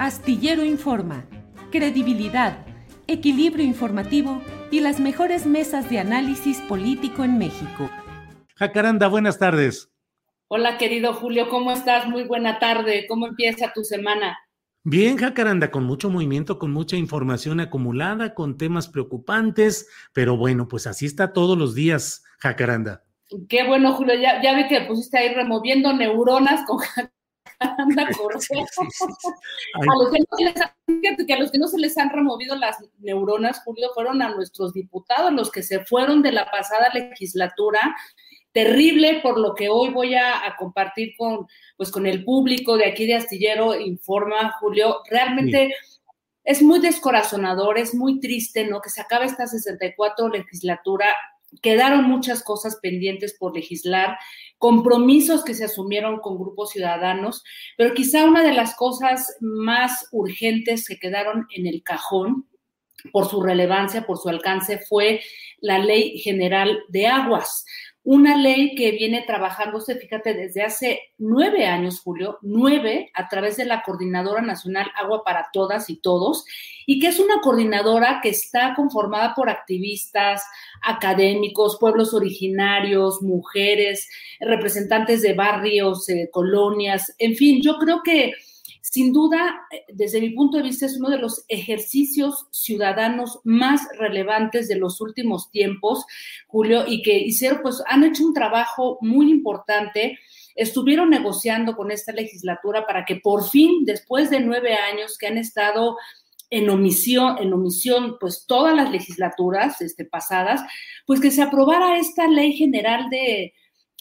Astillero Informa, credibilidad, equilibrio informativo y las mejores mesas de análisis político en México. Jacaranda, buenas tardes. Hola, querido Julio, ¿cómo estás? Muy buena tarde. ¿Cómo empieza tu semana? Bien, Jacaranda, con mucho movimiento, con mucha información acumulada, con temas preocupantes, pero bueno, pues así está todos los días, Jacaranda. Qué bueno, Julio, ya, ya vi que pusiste ahí removiendo neuronas con Jacaranda Correa. A los que, no se les han, que a los que no se les han removido las neuronas, Julio, fueron a nuestros diputados, los que se fueron de la pasada legislatura terrible por lo que hoy voy a, a, compartir con, pues, con el público de aquí de Astillero Informa, Julio. Realmente sí. es muy descorazonador, es muy triste, ¿no? Que se acabe esta 64 legislatura. Quedaron muchas cosas pendientes por legislar, compromisos que se asumieron con grupos ciudadanos, pero quizá una de las cosas más urgentes que quedaron en el cajón por su relevancia, por su alcance, fue la Ley General de Aguas una ley que viene trabajándose, fíjate, desde hace nueve años, Julio, nueve, a través de la Coordinadora Nacional Agua para Todas y Todos, y que es una coordinadora que está conformada por activistas, académicos, pueblos originarios, mujeres, representantes de barrios, eh, colonias, en fin, yo creo que sin duda, desde mi punto de vista, es uno de los ejercicios ciudadanos más relevantes de los últimos tiempos, Julio, y que hicieron, pues han hecho un trabajo muy importante. Estuvieron negociando con esta legislatura para que por fin, después de nueve años que han estado en omisión, en omisión, pues todas las legislaturas este, pasadas, pues que se aprobara esta ley general de,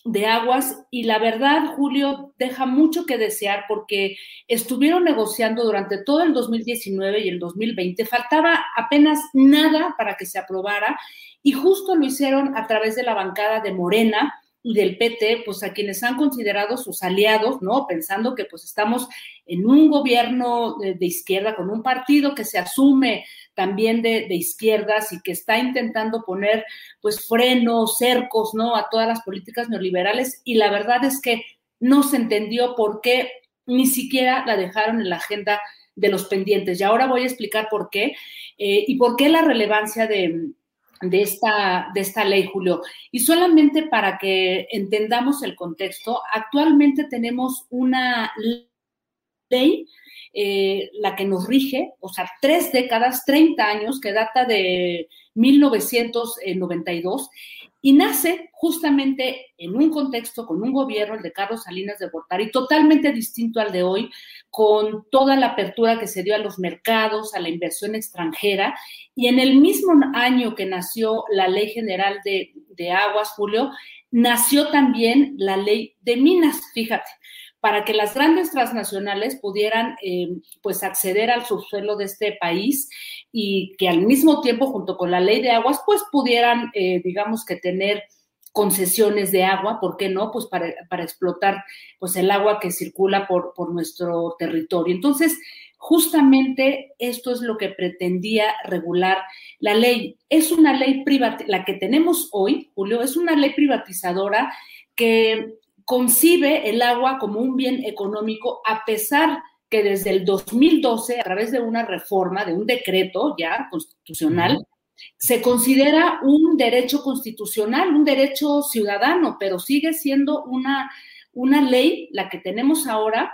de aguas y la verdad, Julio, deja mucho que desear porque estuvieron negociando durante todo el 2019 y el 2020. Faltaba apenas nada para que se aprobara y justo lo hicieron a través de la bancada de Morena y del PT, pues a quienes han considerado sus aliados, ¿no? Pensando que pues estamos en un gobierno de, izquierda con un partido que se asume también de, de, izquierdas y que está intentando poner pues frenos, cercos, ¿no? A todas las políticas neoliberales y la verdad es que no se entendió por qué ni siquiera la dejaron en la agenda de los pendientes. Y ahora voy a explicar por qué eh, y por qué la relevancia de, de esta, de esta ley, Julio. Y solamente para que entendamos el contexto, actualmente tenemos una ley eh, la que nos rige, o sea, tres décadas, 30 años, que data de 1992, y nace justamente en un contexto con un gobierno, el de Carlos Salinas de Gortari, totalmente distinto al de hoy, con toda la apertura que se dio a los mercados, a la inversión extranjera, y en el mismo año que nació la Ley General de, de Aguas, Julio, nació también la Ley de Minas, fíjate para que las grandes transnacionales pudieran eh, pues acceder al subsuelo de este país y que al mismo tiempo junto con la ley de aguas pues pudieran eh, digamos que tener concesiones de agua, ¿por qué no? Pues para, para explotar pues el agua que circula por, por nuestro territorio. Entonces, justamente esto es lo que pretendía regular la ley. Es una ley privada, la que tenemos hoy, Julio, es una ley privatizadora que concibe el agua como un bien económico a pesar que desde el 2012, a través de una reforma, de un decreto ya constitucional, se considera un derecho constitucional, un derecho ciudadano, pero sigue siendo una, una ley, la que tenemos ahora,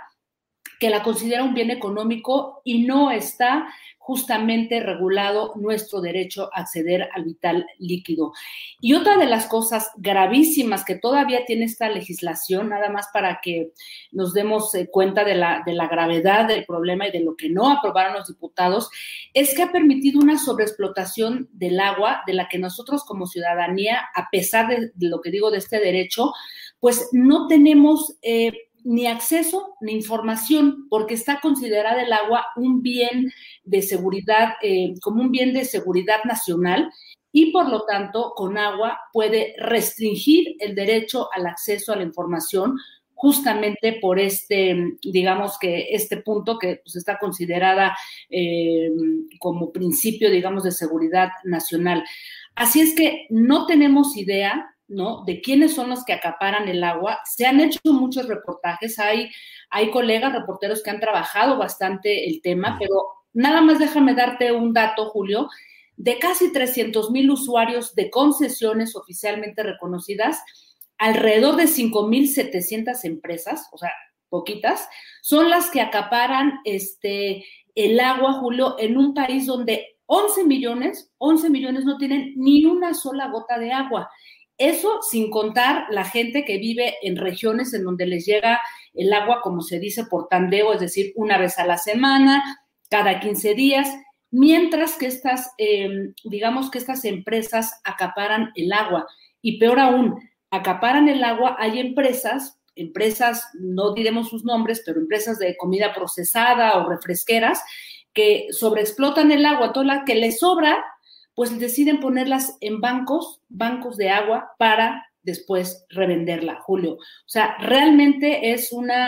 que la considera un bien económico y no está justamente regulado nuestro derecho a acceder al vital líquido. Y otra de las cosas gravísimas que todavía tiene esta legislación, nada más para que nos demos eh, cuenta de la, de la gravedad del problema y de lo que no aprobaron los diputados, es que ha permitido una sobreexplotación del agua de la que nosotros como ciudadanía, a pesar de, lo que digo de este derecho, pues no tenemos... Eh, ni acceso ni información, porque está considerada el agua un bien de seguridad, eh, como un bien de seguridad nacional y por lo tanto con agua puede restringir el derecho al acceso a la información justamente por este, digamos que este punto que pues, está considerada eh, como principio, digamos, de seguridad nacional. Así es que no tenemos idea ¿no? De quiénes son los que acaparan el agua. Se han hecho muchos reportajes, hay, hay colegas reporteros que han trabajado bastante el tema, pero nada más déjame darte un dato, Julio. De casi 300 mil usuarios de concesiones oficialmente reconocidas, alrededor de 5.700 empresas, o sea, poquitas, son las que acaparan este, el agua, Julio, en un país donde 11 millones, 11 millones no tienen ni una sola gota de agua. Eso sin contar la gente que vive en regiones en donde les llega el agua, como se dice, por tandeo, es decir, una vez a la semana, cada 15 días, mientras que estas, em, digamos que estas empresas acaparan el agua. Y peor aún, acaparan el agua, hay empresas, empresas, no diremos sus nombres, pero empresas de comida procesada o refresqueras, que sobreexplotan el agua, toda la que les sobra, pues deciden ponerlas en bancos, bancos de agua para después revenderla, Julio. O sea, realmente es una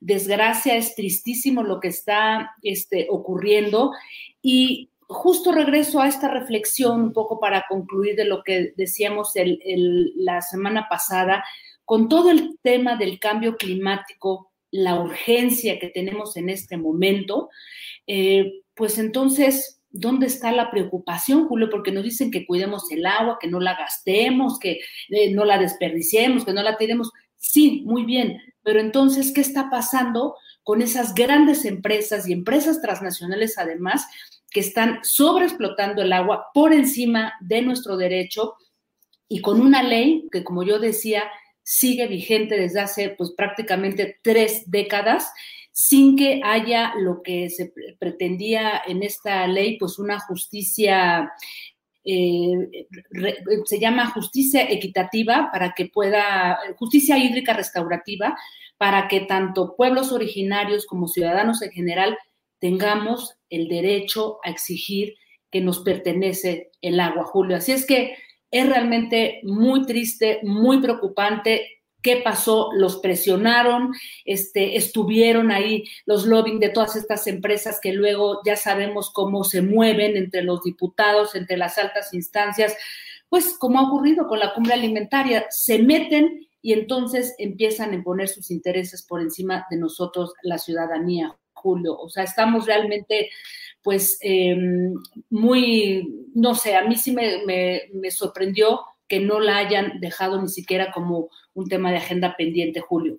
desgracia, es tristísimo lo que está este, ocurriendo y justo regreso a esta reflexión un poco para concluir de lo que decíamos la semana pasada, con todo el tema del cambio climático, la urgencia que tenemos en este momento, eh, pues entonces ¿Dónde está la preocupación, Julio? Porque nos dicen que cuidemos el agua, que no la gastemos, que eh, no la desperdiciemos, que no la tiremos. Sí, muy bien, pero entonces, ¿qué está pasando con esas grandes empresas y empresas transnacionales además que están sobreexplotando el agua por encima de nuestro derecho y con una ley que, como yo decía, sigue vigente desde hace pues prácticamente tres décadas sin que haya lo que se pretendía en esta ley, pues una justicia eh, se llama justicia equitativa para que pueda, justicia hídrica restaurativa, para que tanto pueblos originarios como ciudadanos en general tengamos el derecho a exigir que nos pertenece el agua, Julio. Así es que es realmente muy triste, muy preocupante qué pasó, los presionaron, este, estuvieron ahí los lobbying de todas estas empresas que luego ya sabemos cómo se mueven entre los diputados, entre las altas instancias, pues como ha ocurrido con la cumbre alimentaria, se meten y entonces empiezan a imponer sus intereses por encima de nosotros, la ciudadanía, Julio. O sea, estamos realmente pues em, muy, no sé, a mí sí me, me sorprendió que no la hayan dejado ni siquiera como un tema de agenda pendiente, Julio.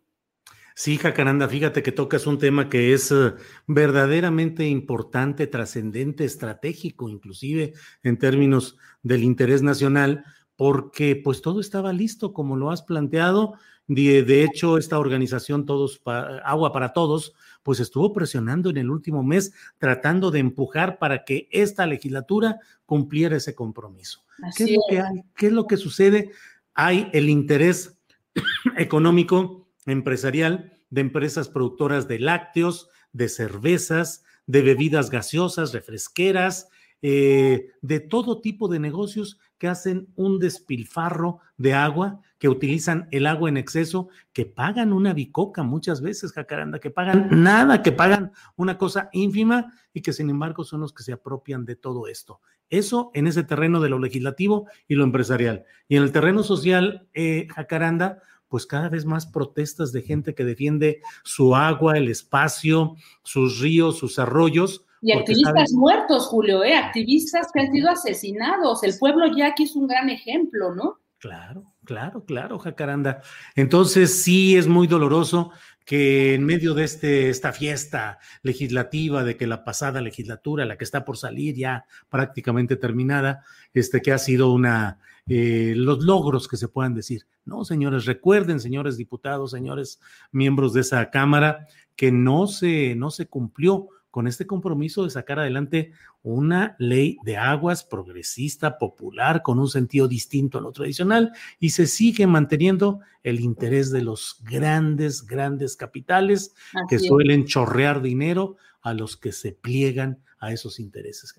Sí, Jacaranda, fíjate que tocas un tema que es eh, verdaderamente importante, trascendente, estratégico, inclusive en términos del interés nacional, porque pues todo estaba listo como lo has planteado. De, hecho, esta organización Todos Agua para Todos, pues estuvo presionando en el último mes, tratando de empujar para que esta legislatura cumpliera ese compromiso. ¿Qué es, lo que hay? ¿Qué es lo que sucede? Hay el interés económico empresarial de empresas productoras de lácteos, de cervezas, de bebidas gaseosas, refresqueras, eh, de todo tipo de negocios que hacen un despilfarro de agua, que utilizan el agua en exceso, que pagan una bicoca muchas veces, Jacaranda, que pagan nada, que pagan una cosa ínfima y que sin embargo son los que se apropian de todo esto. Eso en ese terreno de lo legislativo y lo empresarial. Y en el terreno social, eh, Jacaranda, pues cada vez más protestas de gente que defiende su agua, el espacio, sus ríos, sus arroyos. Y activistas muertos, Julio, ¿eh? activistas que han sido asesinados. El pueblo yaqui es un gran ejemplo, ¿no? Claro, claro, claro, Jacaranda. Entonces sí es muy doloroso que en medio de este, esta fiesta legislativa, de que la pasada legislatura, la que está por salir ya prácticamente terminada, este, que ha sido una, eh, los logros que se puedan decir. No, señores, recuerden, señores diputados, señores miembros de esa Cámara, que no se, no se cumplió con este compromiso de sacar adelante una ley de aguas progresista, popular, con un sentido distinto a lo tradicional, y se sigue manteniendo el interés de los grandes, grandes capitales que suelen chorrear dinero a los que se pliegan a esos intereses,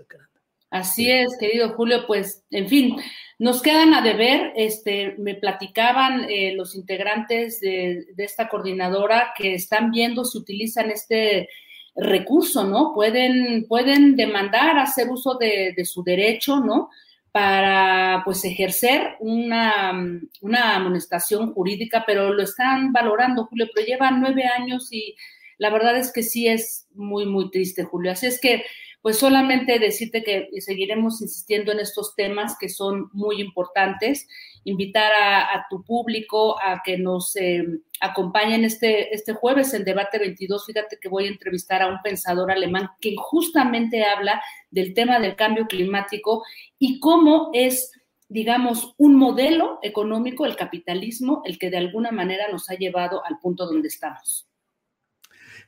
Así es, querido Julio, pues, en fin, nos quedan a deber, este, me platicaban eh, los integrantes de, de, esta coordinadora que están viendo si utilizan este recurso, ¿no? Pueden, pueden demandar hacer uso de, su derecho, ¿no? Para, pues, ejercer una, una amonestación jurídica, pero lo están valorando, Julio, pero llevan nueve años y la verdad es que sí es muy, muy triste, Julio. Así es que pues solamente decirte que seguiremos insistiendo en estos temas que son muy importantes, invitar a, tu público a que nos eh, acompañen este, este jueves en Debate 22. Fíjate que voy a entrevistar a un pensador alemán que justamente habla del tema del cambio climático y cómo es digamos, un modelo económico, el capitalismo, el que de alguna manera nos ha llevado al punto donde estamos.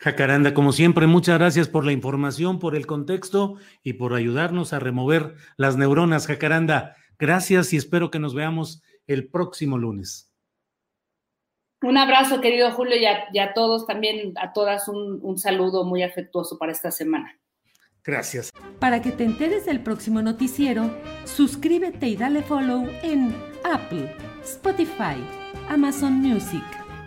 Jacaranda, como siempre, muchas gracias por la información, por el contexto y por ayudarnos a remover las neuronas. Jacaranda, gracias y espero que nos veamos el próximo lunes. Un abrazo, querido Julio, y a, todos también, a todas un, un saludo muy afectuoso para esta semana. Gracias. Para que te enteres del próximo noticiero, suscríbete y dale follow en Apple, Spotify, Amazon Music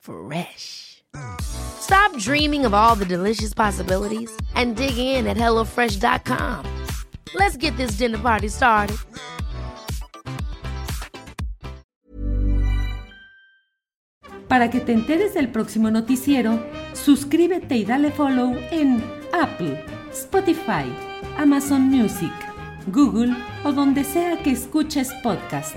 Fresh. Stop dreaming of all the delicious possibilities and dig in at HelloFresh.com. Let's get this dinner party started. Para que te enteres del próximo noticiero, suscríbete y dale follow en Apple, Spotify, Amazon Music, Google o donde sea que escuches podcast